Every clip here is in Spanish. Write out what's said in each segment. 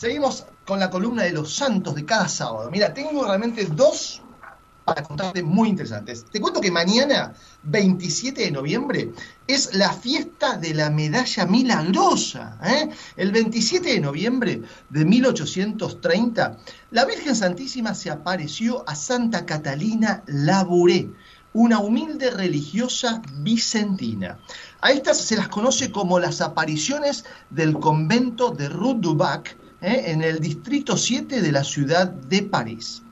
Seguimos con la columna de los santos de cada sábado. Mira, tengo realmente dos para contarte muy interesantes. Te cuento que mañana, 27 de noviembre, es la fiesta de la medalla milagrosa. ¿eh? El 27 de noviembre de 1830, la Virgen Santísima se apareció a Santa Catalina Labouré, una humilde religiosa vicentina. A estas se las conoce como las apariciones del convento de Rue du Bac, ¿eh? en el distrito 7 de la ciudad de París.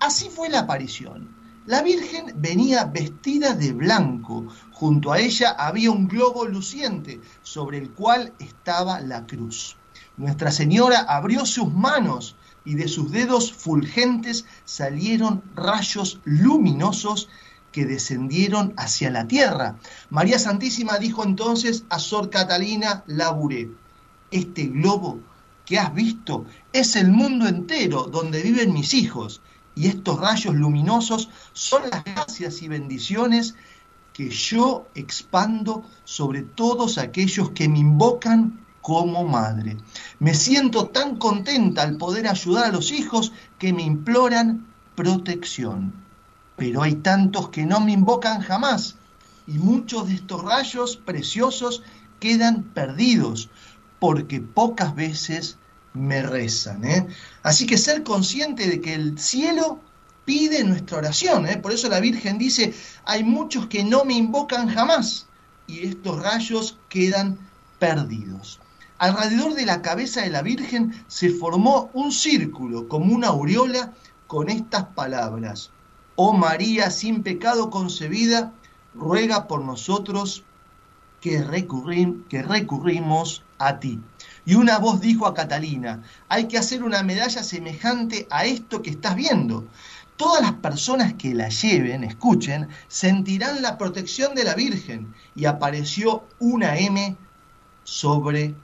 Así fue la aparición. La Virgen venía vestida de blanco. Junto a ella había un globo luciente sobre el cual estaba la cruz. Nuestra Señora abrió sus manos y de sus dedos fulgentes salieron rayos luminosos que descendieron hacia la tierra. María Santísima dijo entonces a Sor Catalina Labouré, este globo que has visto es el mundo entero donde viven mis hijos, y estos rayos luminosos son las gracias y bendiciones que yo expando sobre todos aquellos que me invocan como madre. Me siento tan contenta al poder ayudar a los hijos que me imploran protección. Pero hay tantos que no me invocan jamás y muchos de estos rayos preciosos quedan perdidos porque pocas veces me rezan. ¿eh? Así que ser consciente de que el cielo pide nuestra oración. ¿eh? Por eso la Virgen dice, hay muchos que no me invocan jamás y estos rayos quedan perdidos. Alrededor de la cabeza de la Virgen se formó un círculo como una aureola con estas palabras. Oh María sin pecado concebida, ruega por nosotros que, que recurrimos a ti. Y una voz dijo a Catalina, hay que hacer una medalla semejante a esto que estás viendo. Todas las personas que la lleven, escuchen, sentirán la protección de la Virgen. Y apareció una M sobre,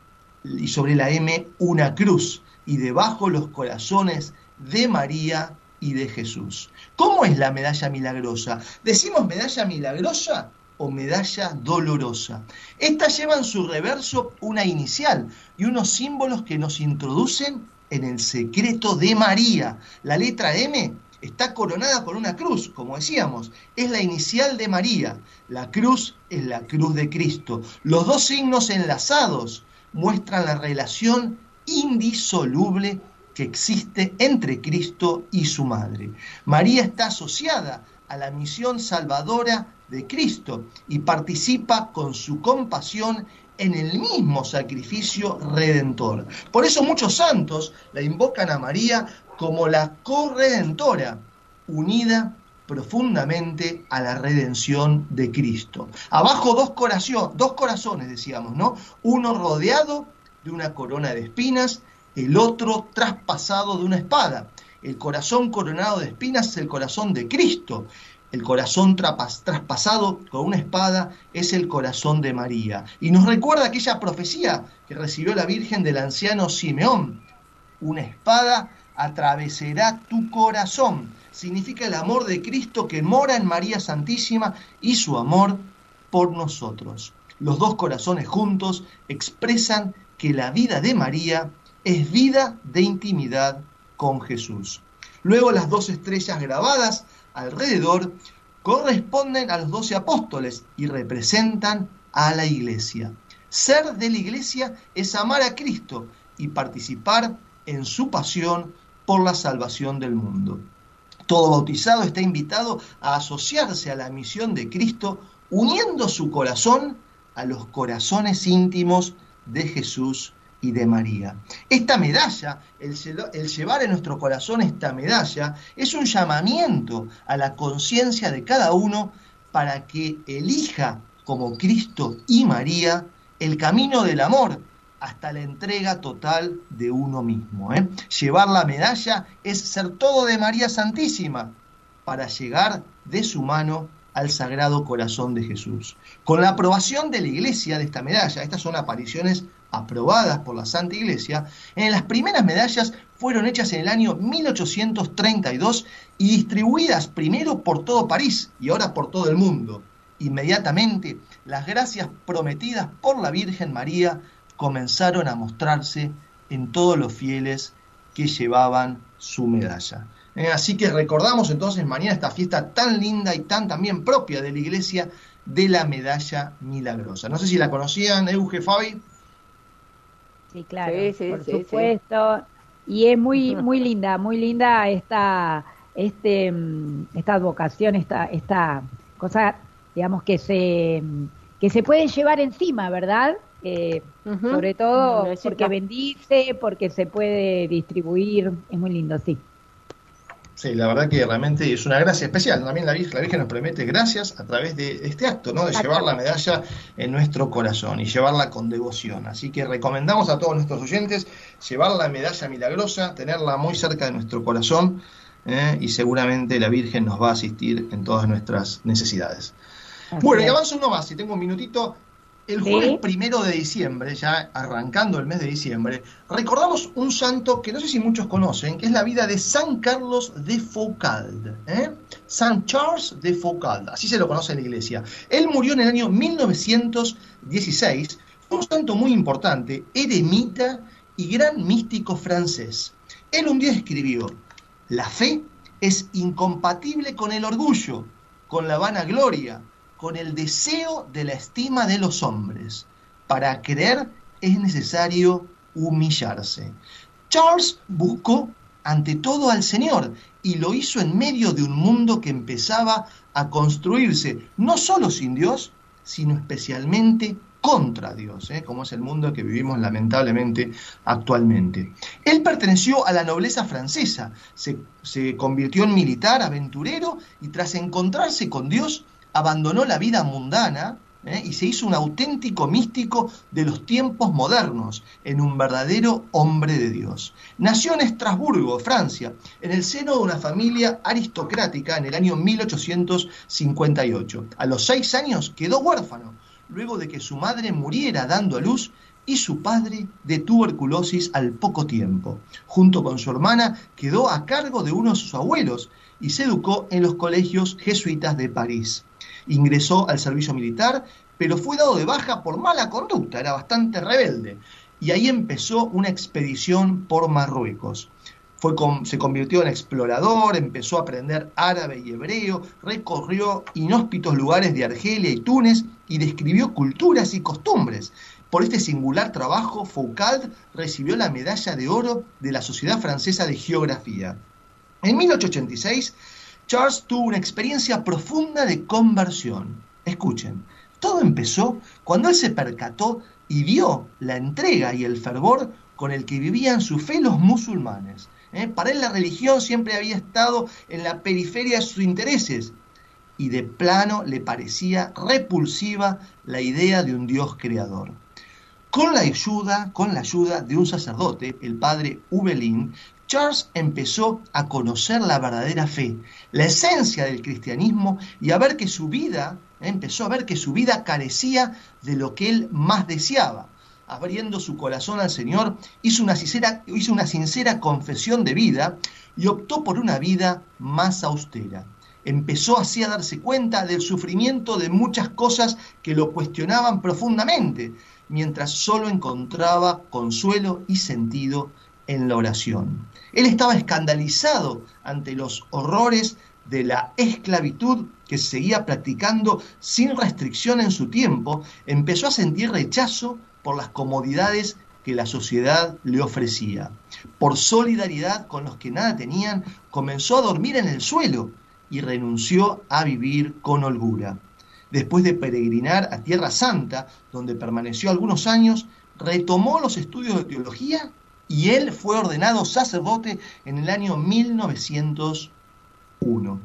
y sobre la M una cruz, y debajo los corazones de María y de Jesús. ¿Cómo es la medalla milagrosa? ¿Decimos medalla milagrosa? O medalla dolorosa. Estas llevan su reverso una inicial y unos símbolos que nos introducen en el secreto de María. La letra M está coronada por una cruz, como decíamos, es la inicial de María. La cruz es la cruz de Cristo. Los dos signos enlazados muestran la relación indisoluble que existe entre Cristo y su madre. María está asociada a la misión salvadora de Cristo y participa con su compasión en el mismo sacrificio redentor. Por eso muchos santos la invocan a María como la corredentora, unida profundamente a la redención de Cristo. Abajo dos, dos corazones, decíamos, ¿no? Uno rodeado de una corona de espinas, el otro traspasado de una espada. El corazón coronado de espinas es el corazón de Cristo el corazón traspasado con una espada es el corazón de María. Y nos recuerda aquella profecía que recibió la Virgen del anciano Simeón. Una espada atravesará tu corazón. Significa el amor de Cristo que mora en María Santísima y su amor por nosotros. Los dos corazones juntos expresan que la vida de María es vida de intimidad con Jesús. Luego las dos estrellas grabadas alrededor corresponden a los doce apóstoles y representan a la iglesia. Ser de la iglesia es amar a Cristo y participar en su pasión por la salvación del mundo. Todo bautizado está invitado a asociarse a la misión de Cristo uniendo su corazón a los corazones íntimos de Jesús y de María. Esta medalla, el, llevar en nuestro corazón esta medalla, es un llamamiento a la conciencia de cada uno para que elija como Cristo y María el camino del amor hasta la entrega total de uno mismo. ¿eh? Llevar la medalla es ser todo de María Santísima para llegar de su mano al Sagrado Corazón de Jesús. Con la aprobación de la Iglesia de esta medalla, estas son apariciones aprobadas por la Santa Iglesia, en las primeras medallas fueron hechas en el año 1832 y distribuidas primero por todo París y ahora por todo el mundo. Inmediatamente, las gracias prometidas por la Virgen María comenzaron a mostrarse en todos los fieles que llevaban su medalla. Eh, así que recordamos entonces mañana esta fiesta tan linda y tan también propia de la iglesia de la medalla milagrosa. No sé si la conocían, Euge, Fabi. Sí, claro, por supuesto. Y es muy, muy linda, muy linda esta, este, mm, esta advocación, esta, esta cosa, digamos, que se, que se puede llevar encima, ¿verdad? Eh, sobre todo porque bendice, porque se puede distribuir, es muy lindo, sí. Sí, la verdad que realmente es una gracia especial. También la Virgen, la Virgen nos promete gracias a través de este acto, ¿no? De llevar la medalla en nuestro corazón y llevarla con devoción. Así que recomendamos a todos nuestros oyentes llevar la medalla milagrosa, tenerla muy cerca de nuestro corazón ¿eh? y seguramente la Virgen nos va a asistir en todas nuestras necesidades. bueno, y avanzo uno más, si tengo un minutito, el jueves primero de diciembre, ya arrancando el mes de diciembre, recordamos un santo que no sé si muchos conocen, que es la vida de San Carlos de Foucauld. ¿eh? San Charles de Foucauld, así se lo conoce en la iglesia. Él murió en el año 1916, un santo muy importante, eremita y gran místico francés. Él un día escribió, la fe es incompatible con el orgullo, con la vanagloria, con el deseo de la estima de los hombres. Para creer es necesario humillarse. Charles buscó ante todo al Señor y lo hizo en medio de un mundo que empezaba a construirse, no solo sin Dios, sino especialmente contra Dios, ¿eh? como es el mundo que vivimos lamentablemente actualmente. Él perteneció a la nobleza francesa, se, se convirtió en militar, aventurero, y tras encontrarse con Dios, abandonó la vida mundana ¿eh? y se hizo un auténtico místico de los tiempos modernos, en un verdadero hombre de Dios. Nació en Estrasburgo, Francia, en el seno de una familia aristocrática en el año 1858. A los seis años quedó huérfano, luego de que su madre muriera dando a luz y su padre de tuberculosis al poco tiempo. Junto con su hermana quedó a cargo de uno de sus abuelos y se educó en los colegios jesuitas de París ingresó al servicio militar, pero fue dado de baja por mala conducta, era bastante rebelde. Y ahí empezó una expedición por Marruecos. Fue se convirtió en explorador, empezó a aprender árabe y hebreo, recorrió inhóspitos lugares de Argelia y Túnez y describió culturas y costumbres. Por este singular trabajo, Foucault recibió la medalla de oro de la Sociedad Francesa de Geografía. En 1886 Charles tuvo una experiencia profunda de conversión. Escuchen, todo empezó cuando él se percató y vio la entrega y el fervor con el que vivían su fe los musulmanes. ¿eh? Para él la religión siempre había estado en la periferia de sus intereses y de plano le parecía repulsiva la idea de un Dios creador. Con la ayuda, con la ayuda de un sacerdote, el padre Ubelin, Charles empezó a conocer la verdadera fe, la esencia del cristianismo y a ver que su vida, empezó a ver que su vida carecía de lo que él más deseaba. Abriendo su corazón al Señor, hizo una, sincera, hizo una sincera confesión de vida y optó por una vida más austera. Empezó así a darse cuenta del sufrimiento de muchas cosas que lo cuestionaban profundamente, mientras solo encontraba consuelo y sentido en la oración. Él estaba escandalizado ante los horrores de la esclavitud que seguía practicando sin restricción en su tiempo, empezó a sentir rechazo por las comodidades que la sociedad le ofrecía. Por solidaridad con los que nada tenían, comenzó a dormir en el suelo y renunció a vivir con holgura. Después de peregrinar a Tierra Santa, donde permaneció algunos años, retomó los estudios de teología y él fue ordenado sacerdote en el año 1901.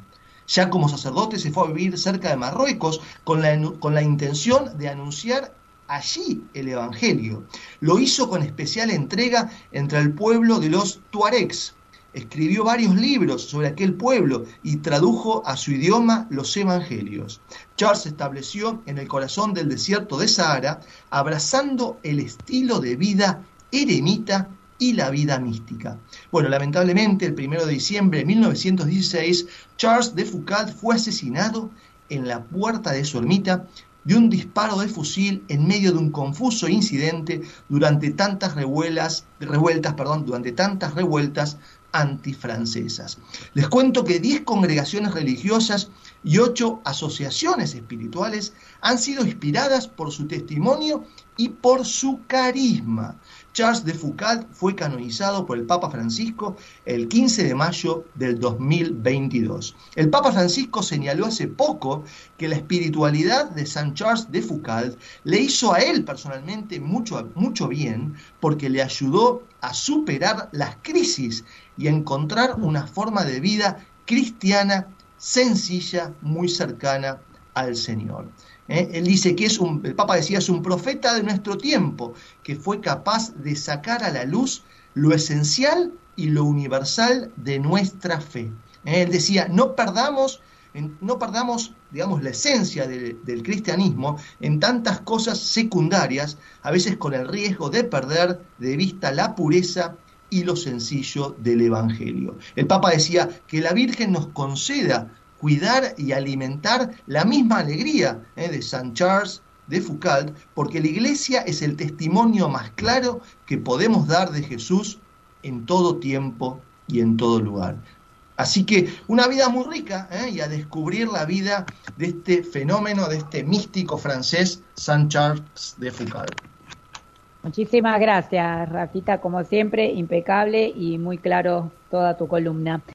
Ya como sacerdote se fue a vivir cerca de Marruecos con la, con la intención de anunciar allí el Evangelio. Lo hizo con especial entrega entre el pueblo de los Tuaregs. Escribió varios libros sobre aquel pueblo y tradujo a su idioma los Evangelios. Charles se estableció en el corazón del desierto de Sahara, abrazando el estilo de vida eremita y la vida mística. Bueno, lamentablemente, el 1 de diciembre de 1916, Charles de Foucault fue asesinado en la puerta de su ermita de un disparo de fusil en medio de un confuso incidente durante tantas revuelas, revueltas, perdón, durante tantas revueltas antifrancesas. Les cuento que 10 congregaciones religiosas y 8 asociaciones espirituales han sido inspiradas por su testimonio y por su carisma. Charles de Foucault fue canonizado por el Papa Francisco el 15 de mayo del 2022. El Papa Francisco señaló hace poco que la espiritualidad de San Charles de Foucault le hizo a él personalmente mucho, mucho bien porque le ayudó a superar las crisis y a encontrar una forma de vida cristiana sencilla, muy cercana al Señor. ¿Eh? Él dice que es un, el Papa decía, es un profeta de nuestro tiempo, que fue capaz de sacar a la luz lo esencial y lo universal de nuestra fe. ¿eh? Él decía, no perdamos, no perdamos, digamos, la esencia del cristianismo en tantas cosas secundarias, a veces con el riesgo de perder de vista la pureza y lo sencillo del Evangelio. El Papa decía que la Virgen nos conceda cuidar y alimentar la misma alegría ¿eh? de San Charles de Foucault, porque la iglesia es el testimonio más claro que podemos dar de Jesús en todo tiempo y en todo lugar. Así que una vida muy rica ¿eh? y a descubrir la vida de este fenómeno, de este místico francés, San Charles de Foucault. Muchísimas gracias, Rafita, como siempre, impecable y muy claro toda tu columna.